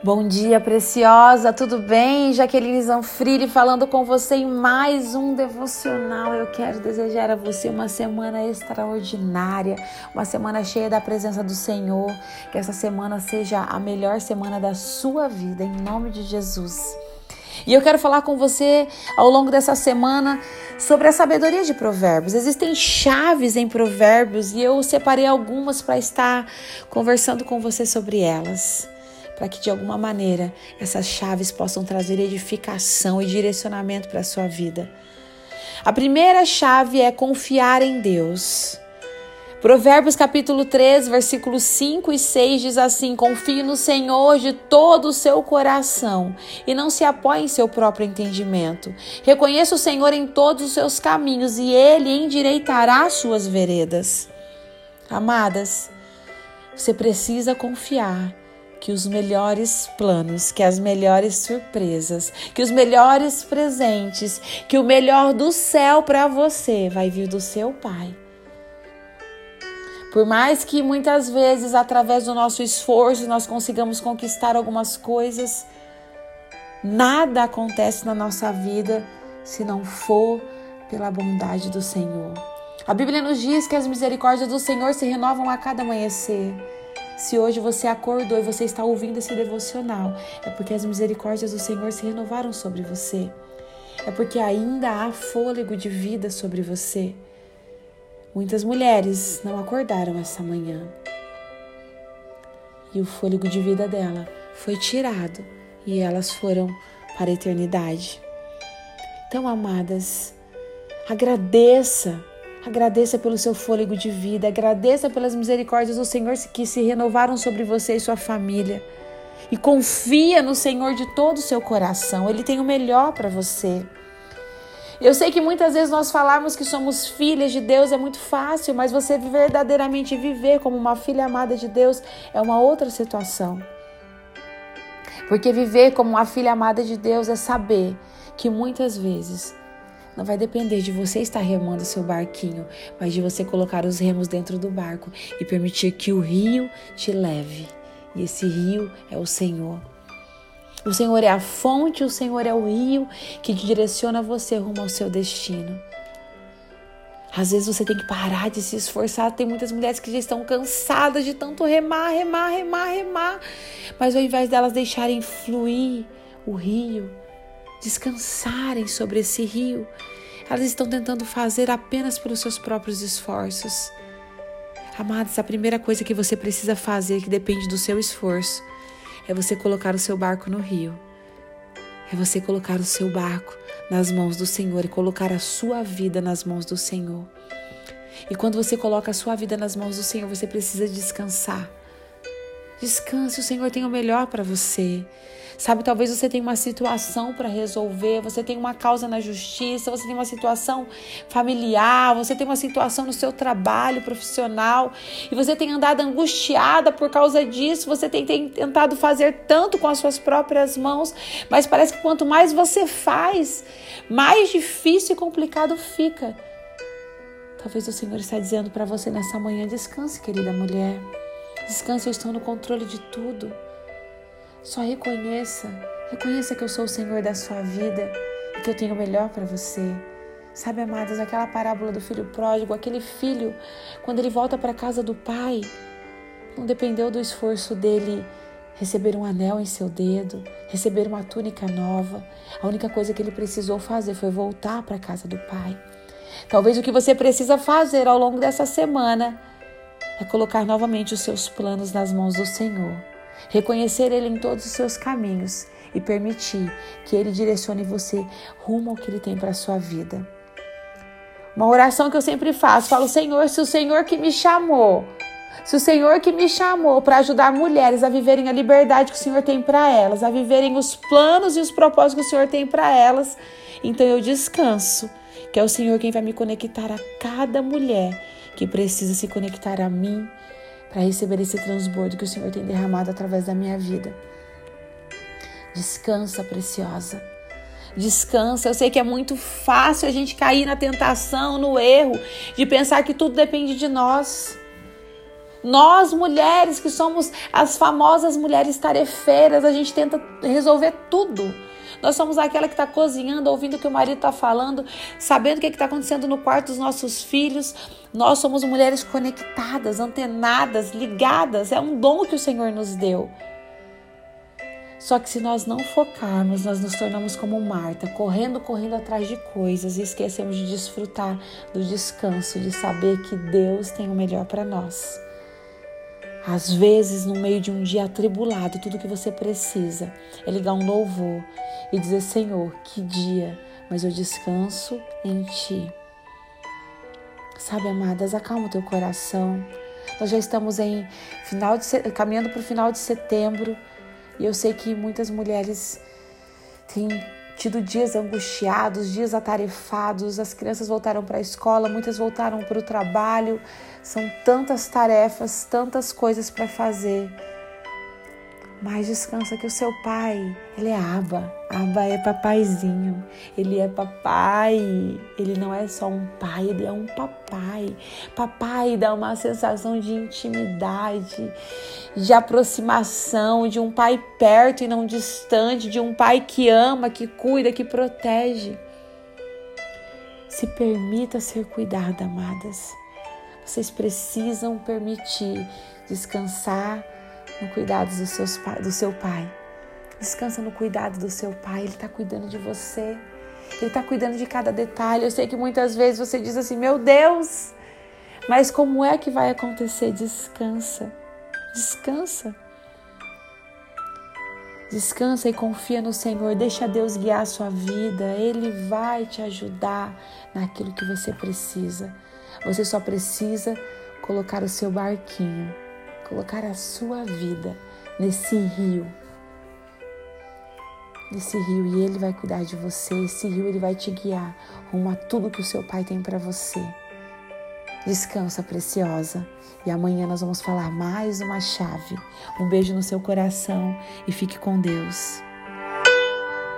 Bom dia, preciosa, tudo bem? Jaqueline Zanfrini falando com você em mais um devocional. Eu quero desejar a você uma semana extraordinária, uma semana cheia da presença do Senhor. Que essa semana seja a melhor semana da sua vida, em nome de Jesus. E eu quero falar com você ao longo dessa semana sobre a sabedoria de Provérbios. Existem chaves em Provérbios e eu separei algumas para estar conversando com você sobre elas para que de alguma maneira essas chaves possam trazer edificação e direcionamento para a sua vida. A primeira chave é confiar em Deus. Provérbios capítulo 3, versículos 5 e 6 diz assim: Confie no Senhor de todo o seu coração e não se apoie em seu próprio entendimento. Reconheça o Senhor em todos os seus caminhos e ele endireitará as suas veredas. Amadas, você precisa confiar que os melhores planos, que as melhores surpresas, que os melhores presentes, que o melhor do céu para você vai vir do seu Pai. Por mais que muitas vezes, através do nosso esforço, nós consigamos conquistar algumas coisas, nada acontece na nossa vida se não for pela bondade do Senhor. A Bíblia nos diz que as misericórdias do Senhor se renovam a cada amanhecer. Se hoje você acordou e você está ouvindo esse devocional, é porque as misericórdias do Senhor se renovaram sobre você. É porque ainda há fôlego de vida sobre você. Muitas mulheres não acordaram essa manhã. E o fôlego de vida dela foi tirado e elas foram para a eternidade. Então, amadas, agradeça Agradeça pelo seu fôlego de vida, agradeça pelas misericórdias do Senhor que se renovaram sobre você e sua família. E confia no Senhor de todo o seu coração, Ele tem o melhor para você. Eu sei que muitas vezes nós falamos que somos filhas de Deus é muito fácil, mas você verdadeiramente viver como uma filha amada de Deus é uma outra situação. Porque viver como uma filha amada de Deus é saber que muitas vezes não vai depender de você estar remando seu barquinho, mas de você colocar os remos dentro do barco e permitir que o rio te leve. E esse rio é o Senhor. O Senhor é a fonte, o Senhor é o rio que direciona você rumo ao seu destino. Às vezes você tem que parar de se esforçar. Tem muitas mulheres que já estão cansadas de tanto remar, remar, remar, remar. Mas ao invés delas deixarem fluir o rio, descansarem sobre esse rio. Elas estão tentando fazer apenas pelos seus próprios esforços. Amados, a primeira coisa que você precisa fazer, que depende do seu esforço, é você colocar o seu barco no rio. É você colocar o seu barco nas mãos do Senhor e colocar a sua vida nas mãos do Senhor. E quando você coloca a sua vida nas mãos do Senhor, você precisa descansar. Descanse, o Senhor tem o melhor para você. Sabe, talvez você tenha uma situação para resolver, você tem uma causa na justiça, você tem uma situação familiar, você tem uma situação no seu trabalho profissional e você tem andado angustiada por causa disso, você tem, tem tentado fazer tanto com as suas próprias mãos, mas parece que quanto mais você faz, mais difícil e complicado fica. Talvez o Senhor está dizendo para você nessa manhã: descanse, querida mulher. Descanse, eu estou no controle de tudo. Só reconheça, reconheça que eu sou o Senhor da sua vida e que eu tenho o melhor para você. Sabe, amadas, aquela parábola do filho pródigo, aquele filho, quando ele volta para a casa do pai, não dependeu do esforço dele receber um anel em seu dedo, receber uma túnica nova. A única coisa que ele precisou fazer foi voltar para a casa do pai. Talvez o que você precisa fazer ao longo dessa semana é colocar novamente os seus planos nas mãos do Senhor, reconhecer Ele em todos os seus caminhos e permitir que Ele direcione você rumo ao que Ele tem para a sua vida. Uma oração que eu sempre faço, falo, Senhor, se o Senhor que me chamou, se o Senhor que me chamou para ajudar mulheres a viverem a liberdade que o Senhor tem para elas, a viverem os planos e os propósitos que o Senhor tem para elas, então eu descanso, que é o Senhor quem vai me conectar a cada mulher que precisa se conectar a mim para receber esse transbordo que o Senhor tem derramado através da minha vida. Descansa, preciosa. Descansa. Eu sei que é muito fácil a gente cair na tentação, no erro de pensar que tudo depende de nós. Nós, mulheres, que somos as famosas mulheres tarefeiras, a gente tenta resolver tudo. Nós somos aquela que está cozinhando, ouvindo o que o marido está falando, sabendo o que está acontecendo no quarto dos nossos filhos. Nós somos mulheres conectadas, antenadas, ligadas. É um dom que o Senhor nos deu. Só que se nós não focarmos, nós nos tornamos como Marta, correndo, correndo atrás de coisas e esquecemos de desfrutar do descanso, de saber que Deus tem o melhor para nós. Às vezes, no meio de um dia atribulado, tudo que você precisa é ligar um louvor e dizer: Senhor, que dia, mas eu descanso em Ti. Sabe, amadas, acalma o teu coração. Nós já estamos em final de caminhando para o final de setembro. E eu sei que muitas mulheres têm tido dias angustiados, dias atarefados, as crianças voltaram para a escola, muitas voltaram para o trabalho. São tantas tarefas, tantas coisas para fazer. Mas descansa que o seu pai, ele é Aba. Aba é papaizinho. Ele é papai. Ele não é só um pai, ele é um papai. Papai dá uma sensação de intimidade, de aproximação, de um pai perto e não distante, de um pai que ama, que cuida, que protege. Se permita ser cuidada, amadas. Vocês precisam permitir descansar no cuidado dos seus, do seu pai. Descansa no cuidado do seu pai, ele está cuidando de você. Ele está cuidando de cada detalhe. Eu sei que muitas vezes você diz assim: Meu Deus, mas como é que vai acontecer? Descansa, descansa. Descansa e confia no Senhor. Deixa Deus guiar a sua vida. Ele vai te ajudar naquilo que você precisa. Você só precisa colocar o seu barquinho colocar a sua vida nesse rio. Nesse rio e ele vai cuidar de você. Esse rio ele vai te guiar rumo a tudo que o seu pai tem para você. Descansa, preciosa. E amanhã nós vamos falar mais uma chave. Um beijo no seu coração e fique com Deus.